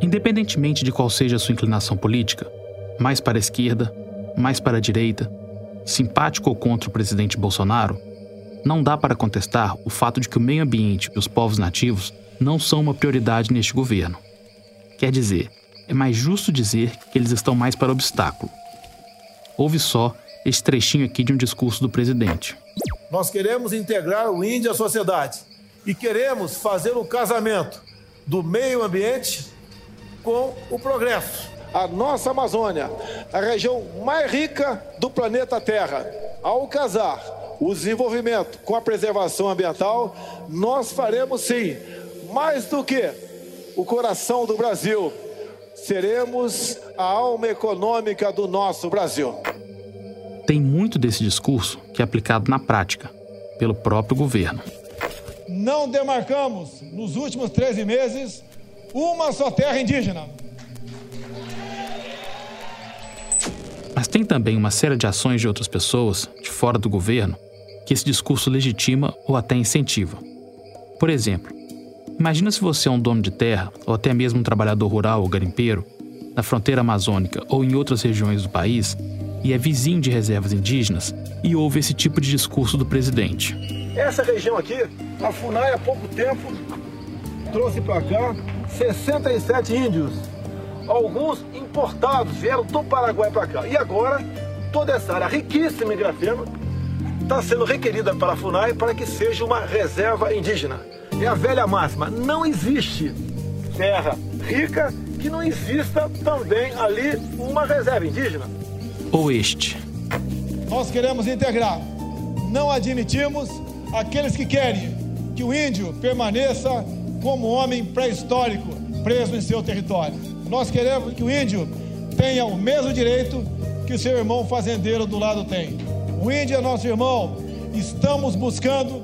Independentemente de qual seja a sua inclinação política, mais para a esquerda, mais para a direita, simpático ou contra o presidente Bolsonaro, não dá para contestar o fato de que o meio ambiente e os povos nativos não são uma prioridade neste governo. Quer dizer, é mais justo dizer que eles estão mais para obstáculo. Ouve só este trechinho aqui de um discurso do presidente. Nós queremos integrar o índio à sociedade e queremos fazer o casamento do meio ambiente com o progresso. A nossa Amazônia, a região mais rica do planeta Terra, ao casar o desenvolvimento com a preservação ambiental, nós faremos sim mais do que o coração do Brasil. Seremos a alma econômica do nosso Brasil. Tem muito desse discurso que é aplicado na prática, pelo próprio governo. Não demarcamos, nos últimos 13 meses, uma só terra indígena. Mas tem também uma série de ações de outras pessoas, de fora do governo, que esse discurso legitima ou até incentiva. Por exemplo, imagina se você é um dono de terra, ou até mesmo um trabalhador rural ou garimpeiro, na fronteira amazônica ou em outras regiões do país, e é vizinho de reservas indígenas e ouve esse tipo de discurso do presidente. Essa região aqui, a FUNAI há pouco tempo trouxe para cá 67 índios. Alguns importados vieram do Paraguai para cá. E agora, toda essa área riquíssima em grafeno está sendo requerida para a FUNAI para que seja uma reserva indígena. É a velha máxima: não existe terra rica que não exista também ali uma reserva indígena. Ou este. Nós queremos integrar. Não admitimos aqueles que querem que o índio permaneça como homem pré-histórico preso em seu território. Nós queremos que o índio tenha o mesmo direito que o seu irmão fazendeiro do lado tem. O índio é nosso irmão, estamos buscando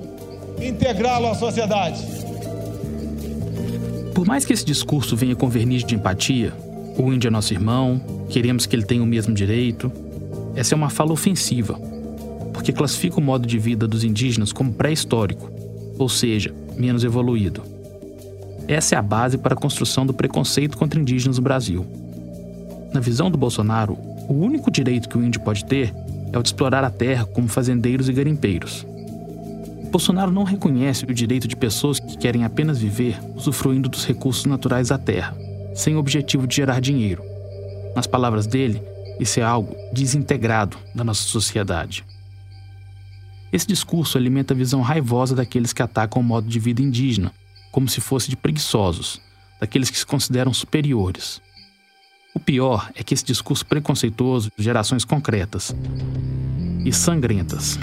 integrá-lo à sociedade. Por mais que esse discurso venha com verniz de empatia, o índio é nosso irmão, queremos que ele tenha o mesmo direito, essa é uma fala ofensiva, porque classifica o modo de vida dos indígenas como pré-histórico, ou seja, menos evoluído. Essa é a base para a construção do preconceito contra indígenas no Brasil. Na visão do Bolsonaro, o único direito que o índio pode ter é o de explorar a terra como fazendeiros e garimpeiros. Bolsonaro não reconhece o direito de pessoas que querem apenas viver usufruindo dos recursos naturais da terra, sem o objetivo de gerar dinheiro. Nas palavras dele, isso é algo desintegrado da nossa sociedade. Esse discurso alimenta a visão raivosa daqueles que atacam o modo de vida indígena, como se fosse de preguiçosos, daqueles que se consideram superiores. O pior é que esse discurso preconceituoso gera ações concretas e sangrentas.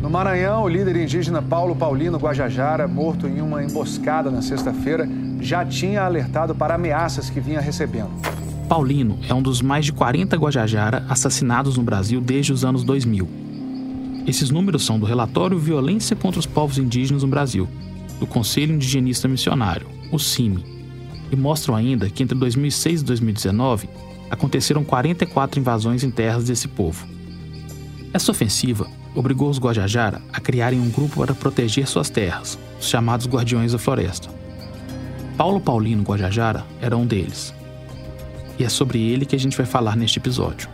No Maranhão, o líder indígena Paulo Paulino Guajajara, morto em uma emboscada na sexta-feira, já tinha alertado para ameaças que vinha recebendo. Paulino é um dos mais de 40 Guajajara assassinados no Brasil desde os anos 2000. Esses números são do relatório Violência contra os Povos Indígenas no Brasil, do Conselho Indigenista Missionário, o CIMI, e mostram ainda que entre 2006 e 2019 aconteceram 44 invasões em terras desse povo. Essa ofensiva obrigou os Guajajara a criarem um grupo para proteger suas terras, os chamados Guardiões da Floresta. Paulo Paulino Guajajara era um deles. E é sobre ele que a gente vai falar neste episódio.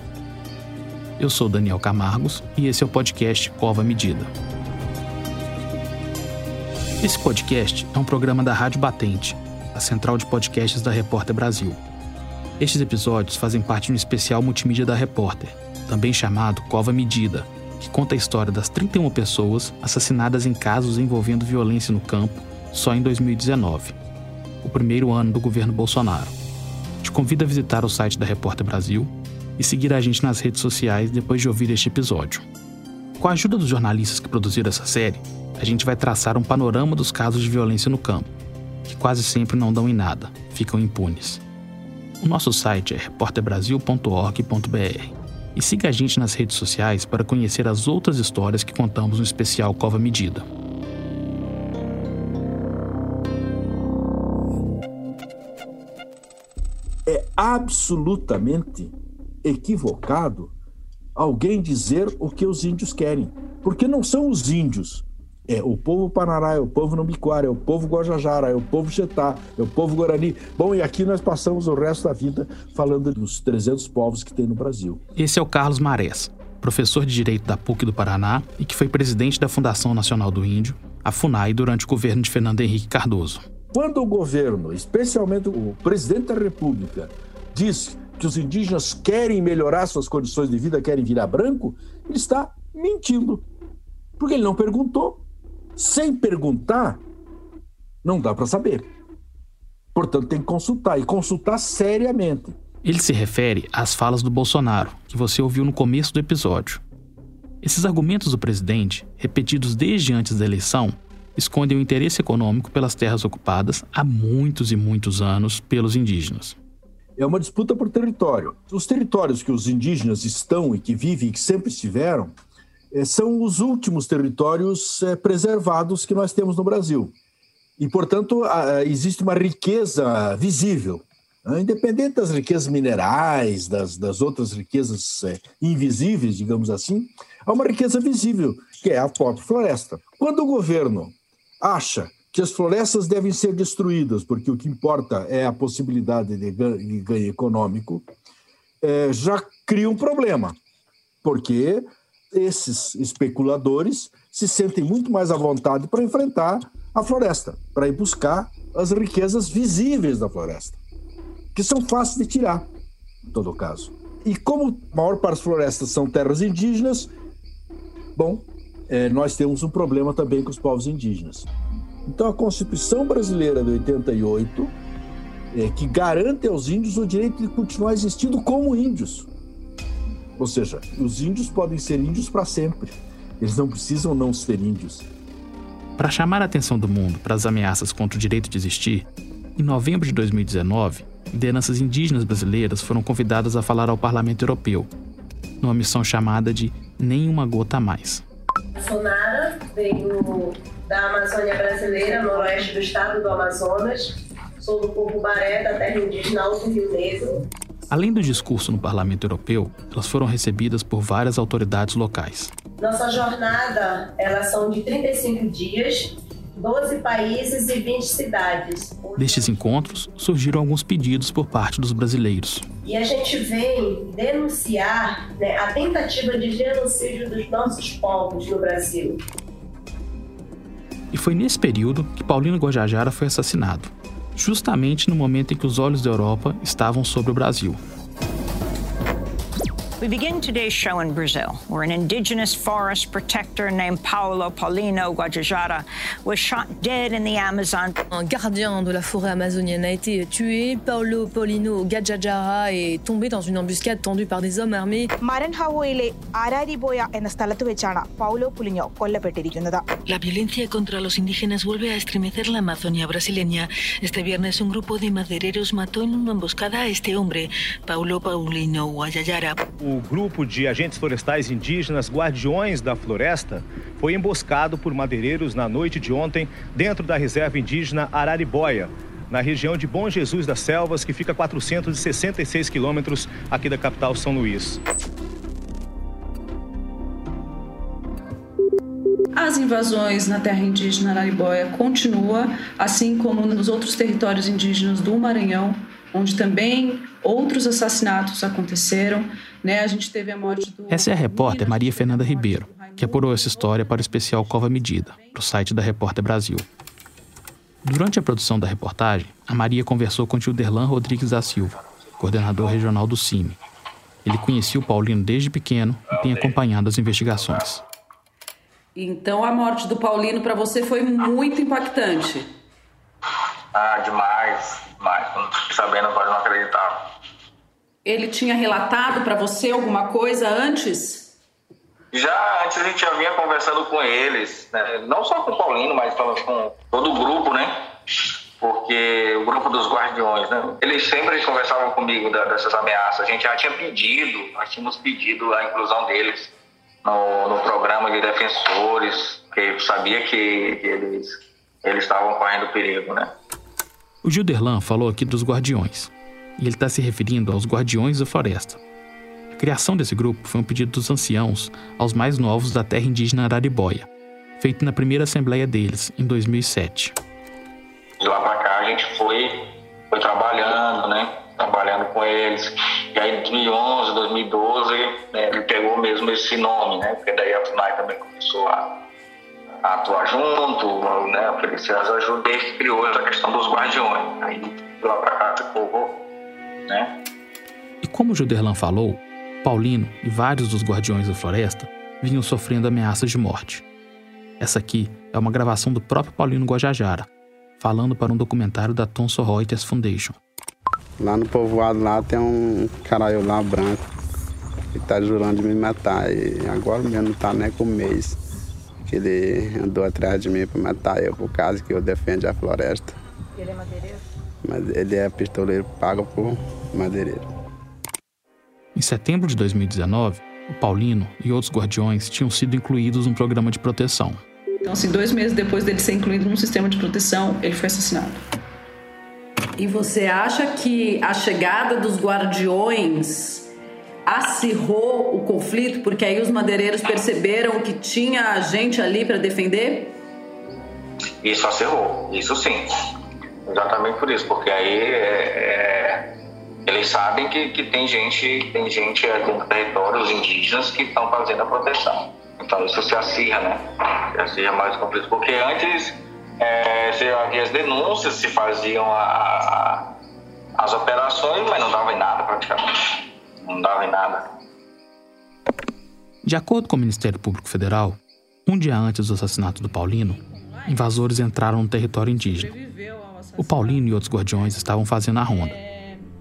Eu sou Daniel Camargos e esse é o podcast Cova Medida. Esse podcast é um programa da Rádio Batente, a central de podcasts da Repórter Brasil. Estes episódios fazem parte de um especial multimídia da Repórter, também chamado Cova Medida, que conta a história das 31 pessoas assassinadas em casos envolvendo violência no campo só em 2019, o primeiro ano do governo Bolsonaro. Te convido a visitar o site da Repórter Brasil e seguir a gente nas redes sociais depois de ouvir este episódio. Com a ajuda dos jornalistas que produziram essa série, a gente vai traçar um panorama dos casos de violência no campo, que quase sempre não dão em nada, ficam impunes. O nosso site é repórterbrasil.org.br e siga a gente nas redes sociais para conhecer as outras histórias que contamos no especial Cova Medida. É absolutamente equivocado alguém dizer o que os índios querem, porque não são os índios É o povo Panará, é o povo Numbiquara, é o povo Guajajara, é o povo Chetá, é o povo Guarani. Bom, e aqui nós passamos o resto da vida falando dos 300 povos que tem no Brasil. Esse é o Carlos Marés, professor de Direito da PUC do Paraná e que foi presidente da Fundação Nacional do Índio, a FUNAI, durante o governo de Fernando Henrique Cardoso. Quando o governo, especialmente o presidente da República, diz que os indígenas querem melhorar suas condições de vida, querem virar branco, ele está mentindo. Porque ele não perguntou. Sem perguntar, não dá para saber. Portanto, tem que consultar e consultar seriamente. Ele se refere às falas do Bolsonaro, que você ouviu no começo do episódio. Esses argumentos do presidente, repetidos desde antes da eleição, escondem o interesse econômico pelas terras ocupadas há muitos e muitos anos pelos indígenas. É uma disputa por território. Os territórios que os indígenas estão e que vivem e que sempre estiveram são os últimos territórios eh, preservados que nós temos no Brasil. E, portanto, existe uma riqueza visível. Né? Independente das riquezas minerais, das, das outras riquezas eh, invisíveis, digamos assim, há uma riqueza visível, que é a própria floresta. Quando o governo acha que as florestas devem ser destruídas, porque o que importa é a possibilidade de ganho econômico, é, já cria um problema, porque esses especuladores se sentem muito mais à vontade para enfrentar a floresta, para ir buscar as riquezas visíveis da floresta, que são fáceis de tirar, em todo caso. E como a maior parte das florestas são terras indígenas, bom, é, nós temos um problema também com os povos indígenas. Então, a Constituição Brasileira de 88, é, que garante aos índios o direito de continuar existindo como índios. Ou seja, os índios podem ser índios para sempre. Eles não precisam não ser índios. Para chamar a atenção do mundo para as ameaças contra o direito de existir, em novembro de 2019, lideranças indígenas brasileiras foram convidadas a falar ao Parlamento Europeu, numa missão chamada de Nenhuma Gota a Mais. Sonara veio da Amazônia Brasileira, no oeste do estado do Amazonas. Sou do povo Baré, da terra indígena Alto Rio Negro. Além do discurso no Parlamento Europeu, elas foram recebidas por várias autoridades locais. Nossa jornada, elas são de 35 dias, 12 países e 20 cidades. Destes encontros, surgiram alguns pedidos por parte dos brasileiros. E a gente vem denunciar né, a tentativa de genocídio dos nossos povos no Brasil. E foi nesse período que Paulino Guajajara foi assassinado, justamente no momento em que os olhos da Europa estavam sobre o Brasil. We begin today's show in Brazil, where an indigenous forest protector named Paulo Paulino Guajajara was shot dead in the Amazon. Un gardien de la forêt amazonienne a été tué. Paulo Paulino Guajajara est tombé dans une embuscade tendue par des hommes armés. മരൻഹവോയിലെ ആരാരിബോയ എന്ന സ്ഥലത്ത് വെച്ചാണ് പൗലോ പുലിഞ്ഞോ കൊല്ലപ്പെട്ടിരിക്കുന്നത് La violencia contra los indígenas vuelve a estremecer la Amazonia brasileña. Este viernes un grupo de madereros mató en una emboscada a este hombre, Paulo Paulino Guajajara. O grupo de agentes florestais indígenas Guardiões da Floresta foi emboscado por madeireiros na noite de ontem dentro da reserva indígena Araribóia, na região de Bom Jesus das Selvas, que fica a 466 quilômetros aqui da capital São Luís. As invasões na terra indígena Araribóia continuam, assim como nos outros territórios indígenas do Maranhão, onde também outros assassinatos aconteceram. Né? A gente teve a morte do. Essa é a repórter Maria Fernanda Ribeiro, que apurou essa história para o especial Cova Medida, para o site da Repórter Brasil. Durante a produção da reportagem, a Maria conversou com o Tilderlan Rodrigues da Silva, coordenador regional do CIMI. Ele conhecia o Paulino desde pequeno e tem acompanhado as investigações. Então a morte do Paulino para você foi muito impactante. Ah, demais, fiquei sabendo, agora não acreditava. Ele tinha relatado para você alguma coisa antes? Já antes a gente já vinha conversando com eles, né? não só com o Paulino, mas com todo o grupo, né? Porque o grupo dos guardiões, né? Eles sempre conversavam comigo dessas ameaças. A gente já tinha pedido, nós tínhamos pedido a inclusão deles no, no programa de defensores, porque sabia que, que eles, eles estavam correndo perigo, né? O Gilderlan falou aqui dos guardiões, e ele está se referindo aos guardiões da floresta. A criação desse grupo foi um pedido dos anciãos aos mais novos da terra indígena Araribóia, feito na primeira assembleia deles, em 2007. De lá para cá a gente foi, foi trabalhando, né? Trabalhando com eles. E aí em 2011, 2012, né, ele pegou mesmo esse nome, né? Porque daí a FUNAI também começou a, a atuar junto, né? Oferecer as ajudas e criou essa questão dos guardiões. Aí de lá para cá ficou, né? E como o Juderlan falou, Paulino e vários dos guardiões da floresta vinham sofrendo ameaças de morte. Essa aqui é uma gravação do próprio Paulino Guajajara, falando para um documentário da Thomson Reuters Foundation. Lá no povoado lá tem um caralho lá branco que tá jurando de me matar. E agora mesmo não tá nem com um mês. Que ele andou atrás de mim para matar eu por causa que eu defendo a floresta. Ele é madeireiro? Mas ele é pistoleiro pago por madeireiro. Em setembro de 2019, o Paulino e outros guardiões tinham sido incluídos num programa de proteção. Então, assim, dois meses depois dele ser incluído num sistema de proteção, ele foi assassinado. E você acha que a chegada dos guardiões acirrou o conflito, porque aí os madeireiros perceberam que tinha gente ali para defender? Isso acirrou, isso sim. Exatamente por isso, porque aí é, é, eles sabem que, que tem gente, tem gente do território, os indígenas, que estão fazendo a proteção. Então isso se acirra, né? Se acirra mais o conflito, porque antes é, se havia as denúncias, se faziam a, a, as operações, mas não dava em nada praticamente. Não dava em nada. De acordo com o Ministério Público Federal, um dia antes do assassinato do Paulino, invasores entraram no território indígena. O Paulino e outros guardiões estavam fazendo a ronda.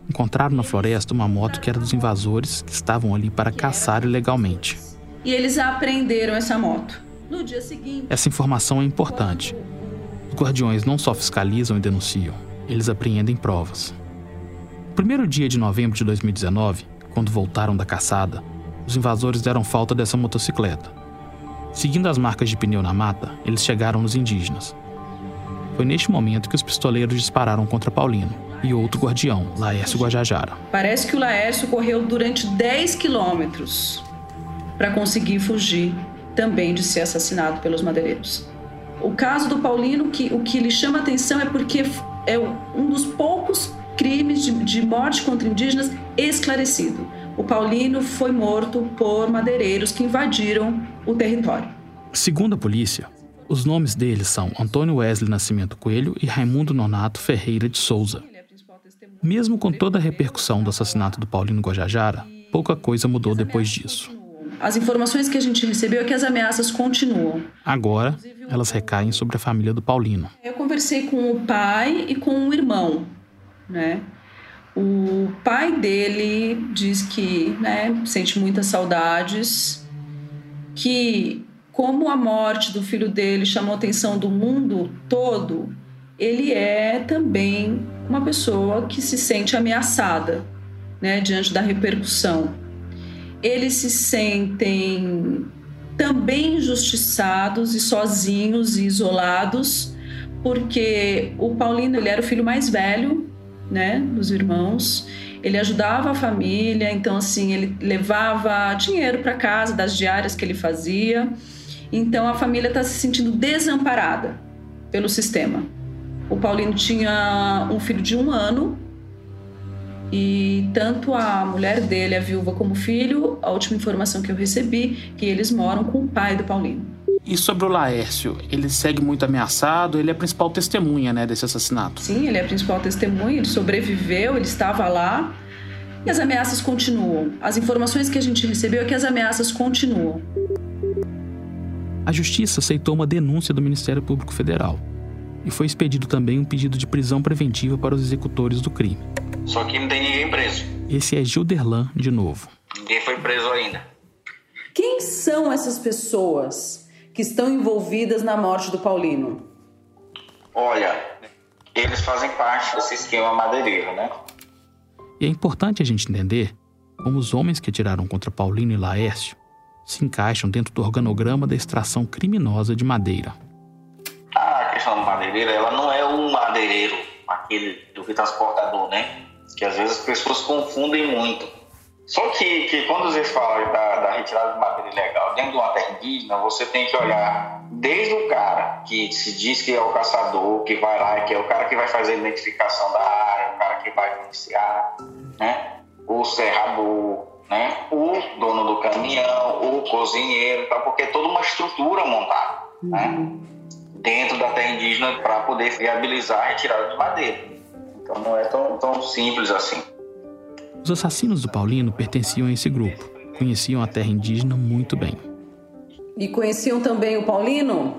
Encontraram na floresta uma moto que era dos invasores que estavam ali para caçar ilegalmente. E eles apreenderam essa moto. No dia seguinte. Essa informação é importante. Os guardiões não só fiscalizam e denunciam, eles apreendem provas. No primeiro dia de novembro de 2019, quando voltaram da caçada, os invasores deram falta dessa motocicleta. Seguindo as marcas de pneu na mata, eles chegaram nos indígenas. Foi neste momento que os pistoleiros dispararam contra Paulino e outro guardião, Laércio Guajajara. Parece que o Laércio correu durante 10 quilômetros para conseguir fugir também de ser assassinado pelos madeireiros. O caso do Paulino, que, o que lhe chama atenção é porque é um dos poucos crimes de, de morte contra indígenas esclarecido. O Paulino foi morto por madeireiros que invadiram o território. Segundo a polícia, os nomes deles são Antônio Wesley Nascimento Coelho e Raimundo Nonato Ferreira de Souza. Mesmo com toda a repercussão do assassinato do Paulino Guajajara, pouca coisa mudou depois disso. As informações que a gente recebeu é que as ameaças continuam. Agora, elas recaem sobre a família do Paulino. Eu conversei com o pai e com o irmão, né? O pai dele diz que né, sente muitas saudades, que como a morte do filho dele chamou a atenção do mundo todo, ele é também uma pessoa que se sente ameaçada né, diante da repercussão. Eles se sentem também injustiçados e sozinhos e isolados, porque o Paulino ele era o filho mais velho, né, dos irmãos. Ele ajudava a família, então assim ele levava dinheiro para casa das diárias que ele fazia. Então a família está se sentindo desamparada pelo sistema. O Paulino tinha um filho de um ano e tanto a mulher dele, a viúva, como o filho, a última informação que eu recebi, que eles moram com o pai do Paulino. E sobre o Laércio, ele segue muito ameaçado, ele é a principal testemunha né, desse assassinato. Sim, ele é a principal testemunha, ele sobreviveu, ele estava lá e as ameaças continuam. As informações que a gente recebeu é que as ameaças continuam. A Justiça aceitou uma denúncia do Ministério Público Federal e foi expedido também um pedido de prisão preventiva para os executores do crime. Só que não tem ninguém preso. Esse é Gilderlan de novo. Ninguém foi preso ainda. Quem são essas pessoas que estão envolvidas na morte do Paulino? Olha, eles fazem parte desse esquema madeireiro, né? E é importante a gente entender como os homens que atiraram contra Paulino e Laércio se encaixam dentro do organograma da extração criminosa de madeira. A questão do madeireiro, ela não é um madeireiro, aquele do transportador, né? Que às vezes as pessoas confundem muito. Só que, que quando vocês falam da, da retirada de madeira ilegal dentro de uma terra indígena, você tem que olhar Desde o cara que se diz que é o caçador, que vai lá, que é o cara que vai fazer a identificação da área, o cara que vai iniciar, né? o serrador, né? o dono do caminhão, o cozinheiro, tá? porque é toda uma estrutura montada né? uhum. né? dentro da terra indígena para poder viabilizar a retirada de madeira. Então não é tão, tão simples assim. Os assassinos do Paulino pertenciam a esse grupo, conheciam a terra indígena muito bem. E conheciam também o Paulino?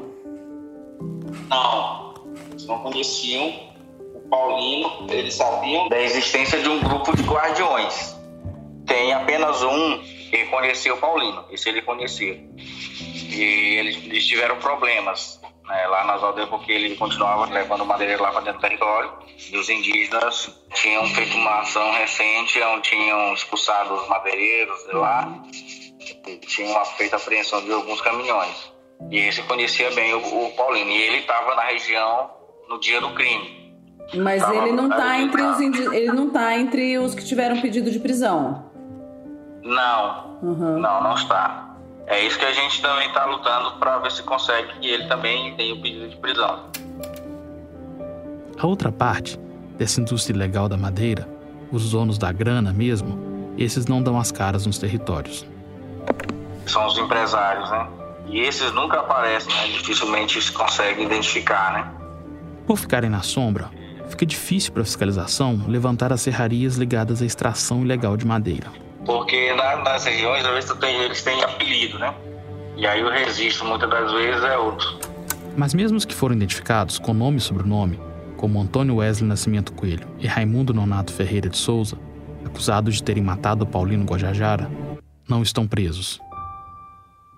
Não, eles não conheciam o Paulino, eles sabiam da existência de um grupo de guardiões. Tem apenas um que conhecia o Paulino, esse ele conhecia. E eles, eles tiveram problemas né, lá nas aldeias porque ele continuava levando madeira lá para dentro do território. E os indígenas tinham feito uma ação recente onde tinham expulsado os madeireiros de lá e tinham feito a apreensão de alguns caminhões. E esse conhecia bem o, o Paulino. E ele estava na região no dia do crime. Mas tava ele não está entre os ele não tá entre os que tiveram pedido de prisão. Não, uhum. não, não está. É isso que a gente também está lutando para ver se consegue que ele também tenha o pedido de prisão. A outra parte dessa indústria ilegal da madeira, os donos da grana mesmo, esses não dão as caras nos territórios. São os empresários, né? E esses nunca aparecem, né? dificilmente se consegue identificar, né? Por ficarem na sombra, fica difícil para a fiscalização levantar as serrarias ligadas à extração ilegal de madeira. Porque na, nas regiões, às vezes, tem, eles têm apelido, né? E aí o registro, muitas das vezes, é outro. Mas mesmo os que foram identificados com nome e sobrenome, como Antônio Wesley Nascimento Coelho e Raimundo Nonato Ferreira de Souza, acusados de terem matado Paulino Guajajara, não estão presos.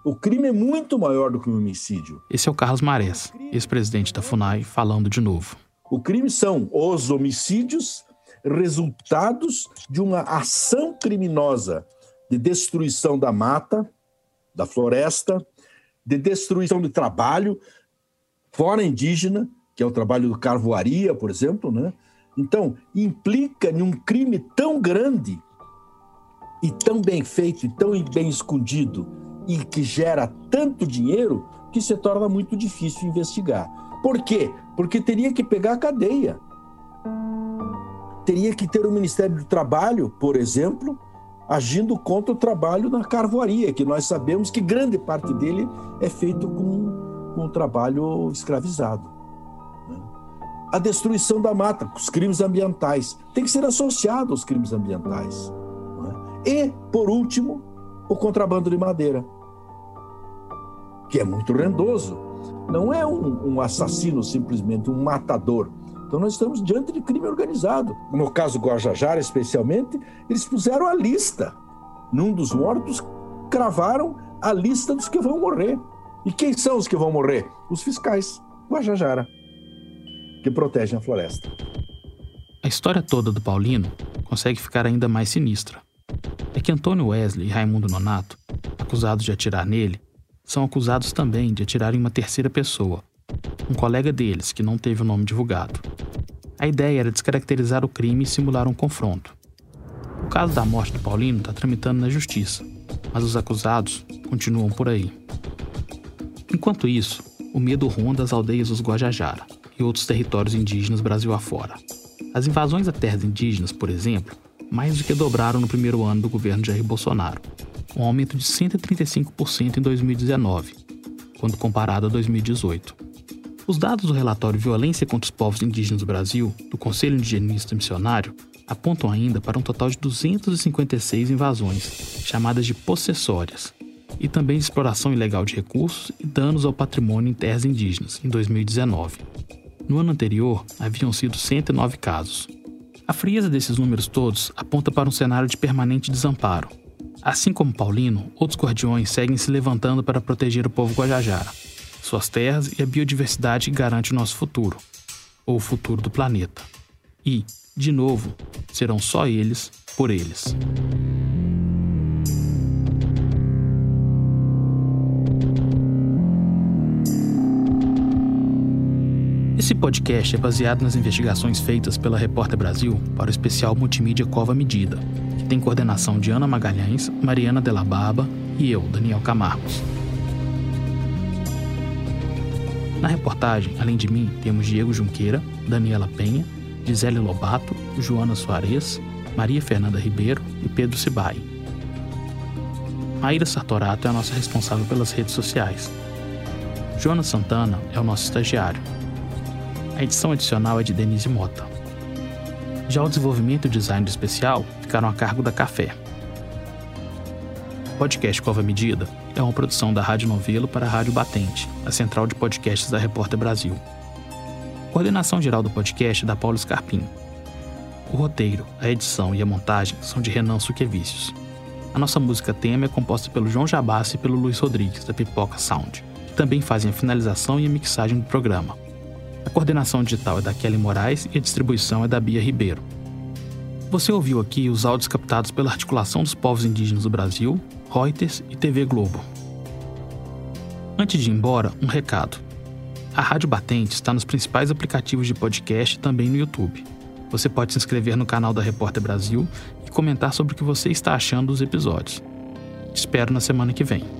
O crime é muito maior do que o homicídio. Esse é o Carlos Marés, ex-presidente da FUNAI, falando de novo. O crime são os homicídios resultados de uma ação criminosa de destruição da mata, da floresta, de destruição de trabalho fora indígena, que é o trabalho do carvoaria, por exemplo, né? Então, implica em um crime tão grande e tão bem feito e tão bem escondido e que gera tanto dinheiro que se torna muito difícil investigar. Por quê? Porque teria que pegar a cadeia teria que ter o Ministério do Trabalho, por exemplo, agindo contra o trabalho na carvoaria, que nós sabemos que grande parte dele é feito com, com o trabalho escravizado. Né? A destruição da mata, os crimes ambientais, tem que ser associado aos crimes ambientais. Né? E, por último, o contrabando de madeira, que é muito rendoso. Não é um, um assassino simplesmente, um matador então nós estamos diante de crime organizado. No caso Guajajara, especialmente, eles puseram a lista. Num dos mortos, cravaram a lista dos que vão morrer. E quem são os que vão morrer? Os fiscais Guajajara, que protegem a floresta. A história toda do Paulino consegue ficar ainda mais sinistra. É que Antônio Wesley e Raimundo Nonato, acusados de atirar nele, são acusados também de atirar em uma terceira pessoa, um colega deles, que não teve o nome divulgado. A ideia era descaracterizar o crime e simular um confronto. O caso da morte do Paulino está tramitando na justiça, mas os acusados continuam por aí. Enquanto isso, o medo ronda as aldeias dos Guajajara e outros territórios indígenas Brasil afora. As invasões a terras indígenas, por exemplo, mais do que dobraram no primeiro ano do governo Jair Bolsonaro, um aumento de 135% em 2019, quando comparado a 2018. Os dados do relatório Violência contra os Povos Indígenas do Brasil, do Conselho Indigenista Missionário, apontam ainda para um total de 256 invasões, chamadas de possessórias, e também de exploração ilegal de recursos e danos ao patrimônio em terras indígenas, em 2019. No ano anterior, haviam sido 109 casos. A frieza desses números todos aponta para um cenário de permanente desamparo. Assim como Paulino, outros guardiões seguem se levantando para proteger o povo guajajara suas terras e a biodiversidade que garante o nosso futuro, ou o futuro do planeta. E, de novo, serão só eles por eles. Esse podcast é baseado nas investigações feitas pela Repórter Brasil para o especial multimídia Cova Medida, que tem coordenação de Ana Magalhães, Mariana Della Barba e eu, Daniel Camargos. Na reportagem, além de mim, temos Diego Junqueira, Daniela Penha, Gisele Lobato, Joana Soares, Maria Fernanda Ribeiro e Pedro Cibai. Maíra Sartorato é a nossa responsável pelas redes sociais. Jonas Santana é o nosso estagiário. A edição adicional é de Denise Mota. Já o desenvolvimento e o design do especial ficaram a cargo da Café. Podcast Cova Medida é uma produção da Rádio Novelo para a Rádio Batente, a central de podcasts da Repórter Brasil. Coordenação geral do podcast é da Paulo Scarpim. O roteiro, a edição e a montagem são de Renan Suquevicius. A nossa música tema é composta pelo João Jabassi e pelo Luiz Rodrigues, da Pipoca Sound, que também fazem a finalização e a mixagem do programa. A coordenação digital é da Kelly Moraes e a distribuição é da Bia Ribeiro. Você ouviu aqui os áudios captados pela Articulação dos Povos Indígenas do Brasil, Reuters e TV Globo. Antes de ir embora, um recado. A Rádio Batente está nos principais aplicativos de podcast e também no YouTube. Você pode se inscrever no canal da Repórter Brasil e comentar sobre o que você está achando dos episódios. Te espero na semana que vem.